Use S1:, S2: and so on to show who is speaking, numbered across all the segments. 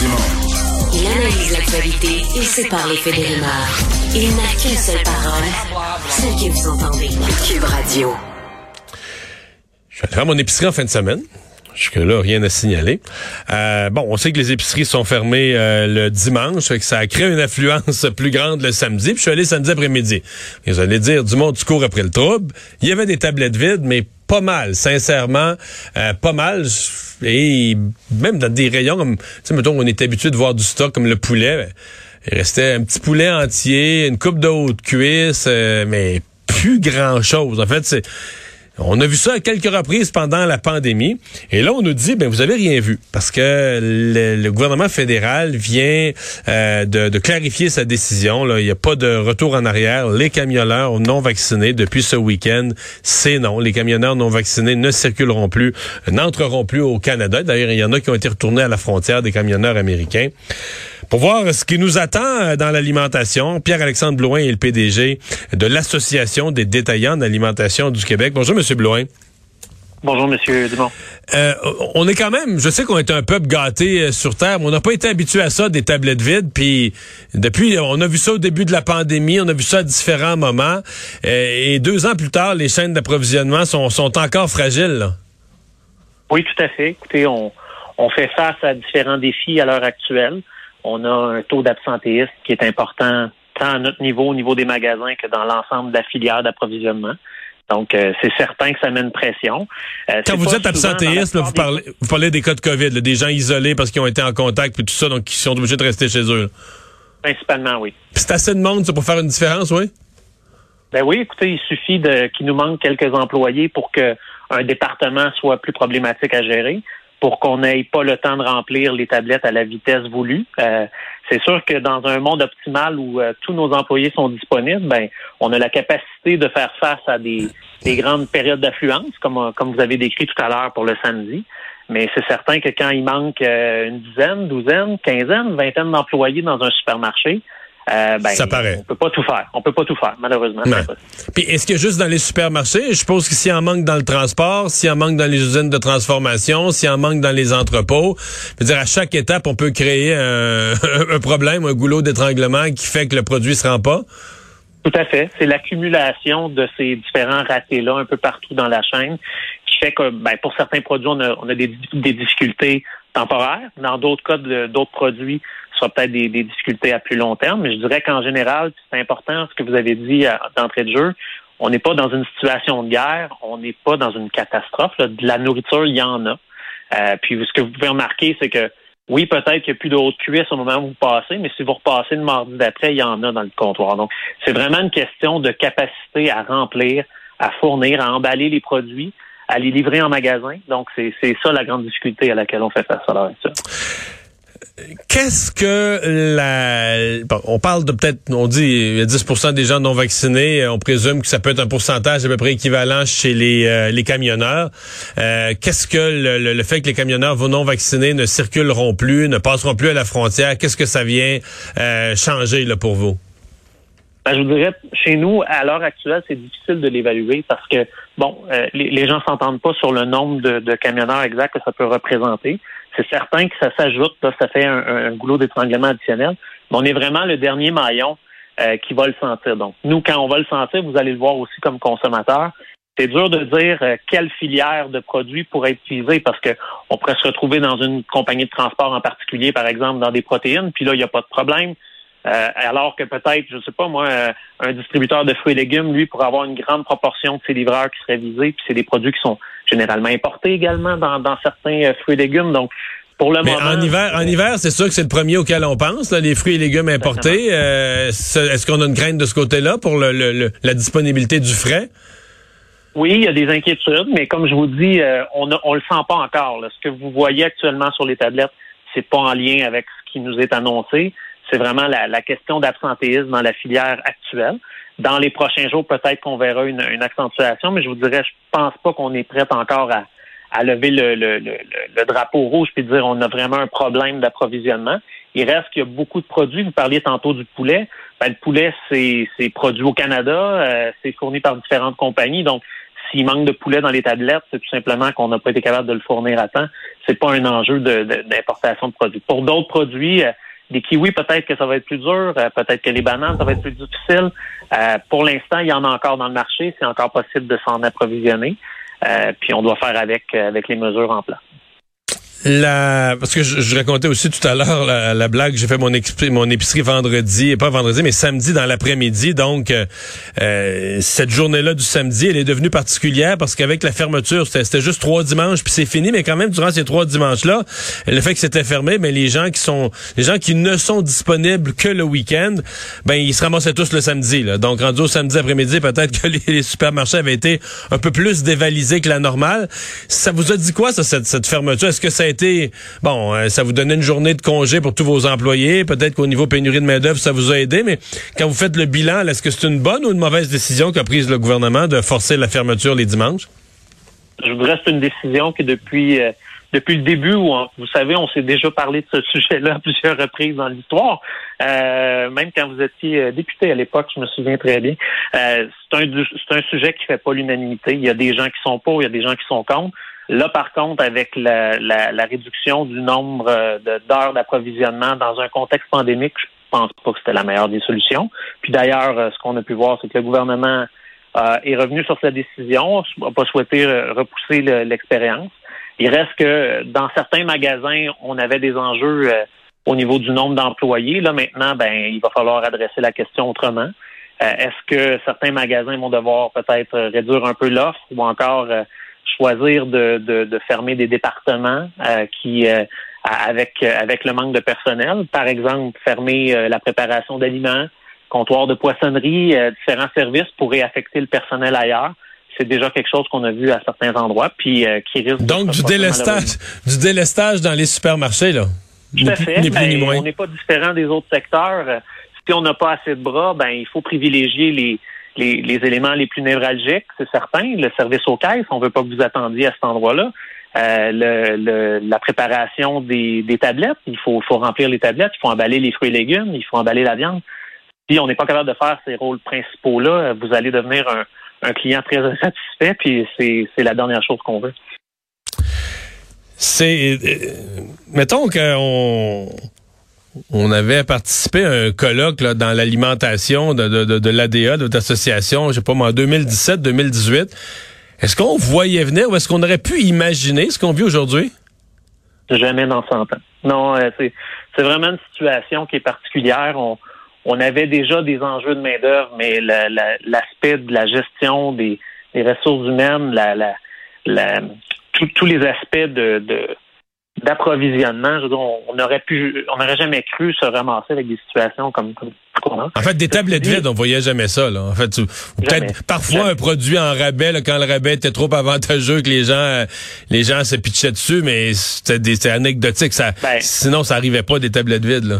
S1: Dumont.
S2: Il analyse l'actualité et sépare les faits des rumeurs. Il n'a qu'une seule parole, celle que vous entendez. Cube Radio.
S3: Je vais aller faire mon épicerie en fin de semaine. Jusque-là, rien à signaler. Euh, bon, on sait que les épiceries sont fermées euh, le dimanche, fait que ça a créé une affluence plus grande le samedi. Puis je suis allé samedi après-midi. Vous allez dire, du monde, tu cours après le trouble. Il y avait des tablettes vides, mais pas mal, sincèrement, euh, pas mal. Et même dans des rayons comme, tu sais, mettons, on est habitué de voir du stock comme le poulet. Ben, il restait un petit poulet entier, une coupe de haute cuisse, euh, mais plus grand-chose. En fait, c'est on a vu ça à quelques reprises pendant la pandémie. Et là, on nous dit, ben vous avez rien vu. Parce que le, gouvernement fédéral vient euh, de, clarifier sa décision. Il n'y a pas de retour en arrière. Les camionneurs non vaccinés, depuis ce week-end, c'est non. Les camionneurs non vaccinés ne circuleront plus, n'entreront plus au Canada. D'ailleurs, il y en a qui ont été retournés à la frontière des camionneurs américains. Pour voir ce qui nous attend euh, dans l'alimentation, Pierre-Alexandre Blouin est le PDG de l'Association des détaillants d'alimentation du Québec. Bonjour, Monsieur Blouin.
S4: Bonjour, Monsieur Dumont.
S3: Euh, on est quand même, je sais qu'on est un peuple gâté euh, sur Terre, mais on n'a pas été habitué à ça, des tablettes vides. Puis depuis, on a vu ça au début de la pandémie, on a vu ça à différents moments. et deux ans plus tard, les chaînes d'approvisionnement sont, sont encore fragiles.
S4: Oui, tout à fait. Écoutez, on, on fait face à différents défis à l'heure actuelle on a un taux d'absentéisme qui est important tant à notre niveau, au niveau des magasins, que dans l'ensemble de la filière d'approvisionnement. Donc, euh, c'est certain que ça met une pression.
S3: Euh, Quand vous êtes absentéiste, vous, parlez, vous parlez des cas de COVID, des gens isolés parce qu'ils ont été en contact, puis tout ça, donc qui sont obligés de rester chez eux.
S4: Principalement, oui.
S3: c'est assez de monde, ça, pour faire une différence, oui?
S4: Ben oui, écoutez, il suffit de qu'il nous manque quelques employés pour que un département soit plus problématique à gérer pour qu'on n'ait pas le temps de remplir les tablettes à la vitesse voulue. Euh, c'est sûr que dans un monde optimal où euh, tous nos employés sont disponibles, ben on a la capacité de faire face à des, grandes périodes d'affluence, comme, comme vous avez décrit tout à l'heure pour le samedi. Mais c'est certain que quand il manque euh, une dizaine, douzaine, quinzaine, vingtaine d'employés dans un supermarché, euh, ben,
S3: ça paraît.
S4: On peut pas tout faire. On peut pas tout faire, malheureusement.
S3: Puis est-ce que juste dans les supermarchés, je suppose que s'il en manque dans le transport, s'il en manque dans les usines de transformation, s'il en manque dans les entrepôts, je veux dire à chaque étape, on peut créer un, un problème, un goulot d'étranglement qui fait que le produit se rend pas?
S4: Tout à fait. C'est l'accumulation de ces différents ratés-là un peu partout dans la chaîne qui fait que, ben, pour certains produits, on a, on a des, des difficultés temporaires. Dans d'autres cas, d'autres produits, sera peut-être des, difficultés à plus long terme, mais je dirais qu'en général, c'est important ce que vous avez dit d'entrée de jeu. On n'est pas dans une situation de guerre, on n'est pas dans une catastrophe. De la nourriture, il y en a. Euh, puis ce que vous pouvez remarquer, c'est que oui, peut-être qu'il n'y a plus de haute cuisse au moment où vous passez, mais si vous repassez le mardi d'après, il y en a dans le comptoir. Donc, c'est vraiment une question de capacité à remplir, à fournir, à emballer les produits, à les livrer en magasin. Donc, c'est ça la grande difficulté à laquelle on fait face à l'heure actuelle
S3: qu'est-ce que la... on parle de peut-être, on dit, il y a 10% des gens non vaccinés. On présume que ça peut être un pourcentage à peu près équivalent chez les, euh, les camionneurs. Euh, qu'est-ce que le, fait que les camionneurs non vaccinés ne circuleront plus, ne passeront plus à la frontière, qu'est-ce que ça vient euh, changer là, pour vous?
S4: Ben, je vous dirais, chez nous, à l'heure actuelle, c'est difficile de l'évaluer parce que, bon, les, les, gens s'entendent pas sur le nombre de, de camionneurs exacts que ça peut représenter c'est certain que ça s'ajoute, ça fait un, goulot d'étranglement additionnel. Mais on est vraiment le dernier maillon euh, qui va le sentir. Donc, nous, quand on va le sentir, vous allez le voir aussi comme consommateur. C'est dur de dire euh, quelle filière de produits pourrait être utilisée parce que on pourrait se retrouver dans une compagnie de transport en particulier, par exemple, dans des protéines, puis là, il n'y a pas de problème. Euh, alors que peut-être, je ne sais pas moi, un distributeur de fruits et légumes, lui, pourrait avoir une grande proportion de ses livreurs qui seraient visés, puis c'est des produits qui sont généralement importés également dans, certains euh, fruits et légumes. Donc, pour le moment,
S3: en hiver, en hiver, c'est sûr que c'est le premier auquel on pense, les fruits et légumes importés. Euh, est-ce qu'on a une crainte de ce côté-là pour le, la disponibilité du frais?
S4: Oui, il y a des inquiétudes, mais comme je vous dis, euh, on ne on le sent pas encore. Ce que vous voyez actuellement sur les tablettes, c'est pas en lien avec ce qui nous est annoncé. C'est vraiment la, la question d'absentéisme dans la filière actuelle. Dans les prochains jours, peut-être qu'on verra une, accentuation, mais je vous dirais, je pense pas qu'on est prêt encore à, à lever le, le, le, drapeau rouge puis dire on a vraiment un problème d'approvisionnement. Il reste qu'il y a beaucoup de produits. Vous parliez tantôt du poulet. Ben, le poulet, c'est produit au Canada, euh, c'est fourni par différentes compagnies. Donc, s'il manque de poulet dans les tablettes, c'est tout simplement qu'on n'a pas été capable de le fournir à temps. C'est pas un enjeu d'importation de, de, produits. Pour d'autres produits, des kiwis, peut-être que ça va être plus dur, peut-être que les bananes, ça va être plus difficile. pour l'instant, il y en a encore dans le marché, c'est encore possible de s'en approvisionner. puis on doit faire avec avec les mesures en place.
S3: La, parce que je, racontais aussi tout à l'heure la, blague, j'ai fait mon, épicerie vendredi, pas vendredi, mais samedi dans l'après-midi. Donc, euh, euh, cette journée-là du samedi, elle est devenue particulière parce qu'avec la fermeture, c'était juste trois dimanches, puis c'est fini. Mais quand même, durant ces trois dimanches-là, le fait que c'était fermé, mais les gens qui sont, les gens qui ne sont disponibles que le week-end, ben ils se ramassaient tous le samedi. Là. Donc, rendu au samedi après-midi, peut-être que les, supermarchés avaient été un peu plus dévalisés que la normale. Ça vous a dit quoi, ça, cette, cette fermeture? Est-ce que ça a bon, euh, ça vous donnait une journée de congé pour tous vos employés. Peut-être qu'au niveau pénurie de main-d'œuvre, ça vous a aidé. Mais quand vous faites le bilan, est-ce que c'est une bonne ou une mauvaise décision qu'a prise le gouvernement de forcer la fermeture les dimanches?
S4: Je voudrais c'est une décision qui, depuis, euh, depuis le début, où vous savez, on s'est déjà parlé de ce sujet-là à plusieurs reprises dans l'histoire. Euh, même quand vous étiez député à l'époque, je me souviens très bien. c'est un, un sujet qui fait pas l'unanimité. Il y a des gens qui sont pour, il y a des gens qui sont contre. Là, par contre, avec la, la, réduction du nombre euh, d'heures d'approvisionnement dans un contexte pandémique, je pense pas que c'était la meilleure des solutions. Puis d'ailleurs, euh, ce qu'on a pu voir, c'est que le gouvernement euh, est revenu sur sa décision, n'a pas souhaité repousser l'expérience. Il reste que dans certains magasins, on avait des enjeux au niveau du nombre d'employés. Là, maintenant, ben, il va falloir adresser la question autrement. Est-ce que certains magasins vont devoir peut-être réduire un peu l'offre ou encore choisir de, de, fermer des départements euh, qui euh, avec avec le manque de personnel, par exemple fermer euh, la préparation d'aliments, comptoir de poissonnerie, différents services pour réaffecter le personnel ailleurs. C'est déjà quelque chose qu'on a vu à certains endroits, puis qui risque.
S3: Donc du délestage, du délestage dans les supermarchés là.
S4: Tout à fait. Ben, on n'est pas différent des autres secteurs. Si on n'a pas assez de bras, ben il faut privilégier les les, éléments les plus névralgiques, c'est certain. Le service aux caisses, on veut pas que vous attendiez à cet endroit-là. Euh, le, la préparation des, des tablettes, il faut, faut remplir les tablettes, il faut emballer les fruits et légumes, il faut emballer la viande. Si on n'est pas capable de faire ces rôles principaux-là, vous allez devenir un, un client très insatisfait, puis c'est la dernière chose qu'on veut.
S3: C'est, euh, mettons qu'on on avait participé à un colloque dans l'alimentation de, de, de, l'ADA, de votre association, je sais pas en 2017-2018. Est-ce qu'on voyait venir ou est-ce qu'on aurait pu imaginer ce qu'on vit aujourd'hui?
S4: Jamais dans 100 ans. Non, euh, c'est, vraiment une situation qui est particulière. On, avait déjà des enjeux de main-d'œuvre, mais l'aspect de la gestion des, ressources humaines, la tous les aspects de, de d'approvisionnement. on aurait pu, on n'aurait jamais cru se ramasser avec des situations comme, comme
S3: En fait, des tablettes vides, on voyait jamais ça. Là. En fait, peut-être parfois un produit en rabais quand le rabais était trop avantageux que les gens, les gens se pitchaient dessus, mais c'était anecdotique. Ça, ben, sinon, ça arrivait pas des tablettes vides. Là.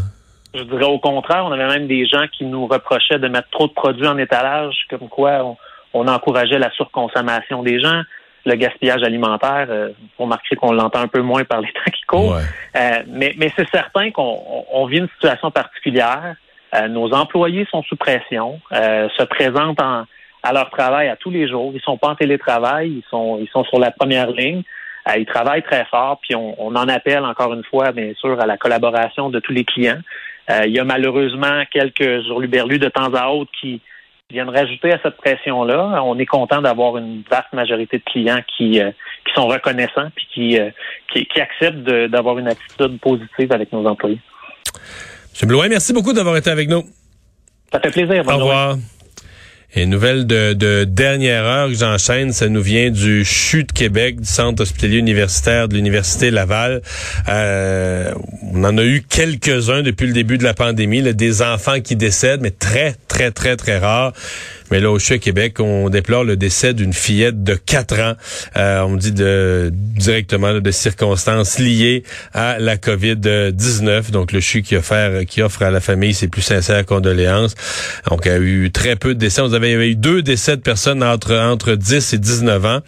S4: Je dirais au contraire, on avait même des gens qui nous reprochaient de mettre trop de produits en étalage, comme quoi on, on encourageait la surconsommation des gens le gaspillage alimentaire. Euh, vous remarquerez qu'on l'entend un peu moins par les temps qui courent. Euh, mais mais c'est certain qu'on vit une situation particulière. Euh, nos employés sont sous pression, euh, se présentent en, à leur travail à tous les jours. Ils sont pas en télétravail, ils sont ils sont sur la première ligne. ils travaillent très fort, puis on, on, en appelle encore une fois, bien sûr, à la collaboration de tous les clients. il y a malheureusement quelques hurluberlus de temps à autre qui viennent rajouter à cette pression-là. On est content d'avoir une vaste majorité de clients qui, euh, qui sont reconnaissants puis qui, euh, qui, acceptent d'avoir une attitude positive avec nos employés.
S3: M. Blouin, merci beaucoup d'avoir été avec nous.
S4: Ça fait plaisir.
S3: Au revoir. Et nouvelle de, de dernière heure que j'enchaîne, ça nous vient du CHU de Québec, du Centre hospitalier universitaire de l'Université Laval. Euh, on en a eu quelques-uns depuis le début de la pandémie, des enfants qui décèdent, mais très, très, très, très rares. Mais là, au CHU Québec, on déplore le décès d'une fillette de 4 ans. Euh, on dit de directement de circonstances liées à la COVID-19. Donc, le CHU qui offre, qui offre à la famille ses plus sincères condoléances. Donc, il y a eu très peu de décès. On avait, il y avait eu deux décès de personnes entre, entre 10 et 19 ans.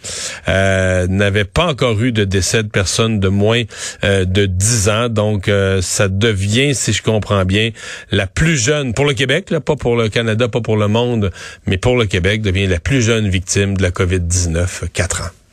S3: Euh, n'avait pas encore eu de décès de personnes de moins euh, de 10 ans. Donc, euh, ça devient, si je comprends bien, la plus jeune pour le Québec, là, pas pour le Canada, pas pour le monde, mais et pour le Québec devient la plus jeune victime de la COVID-19, 4 ans.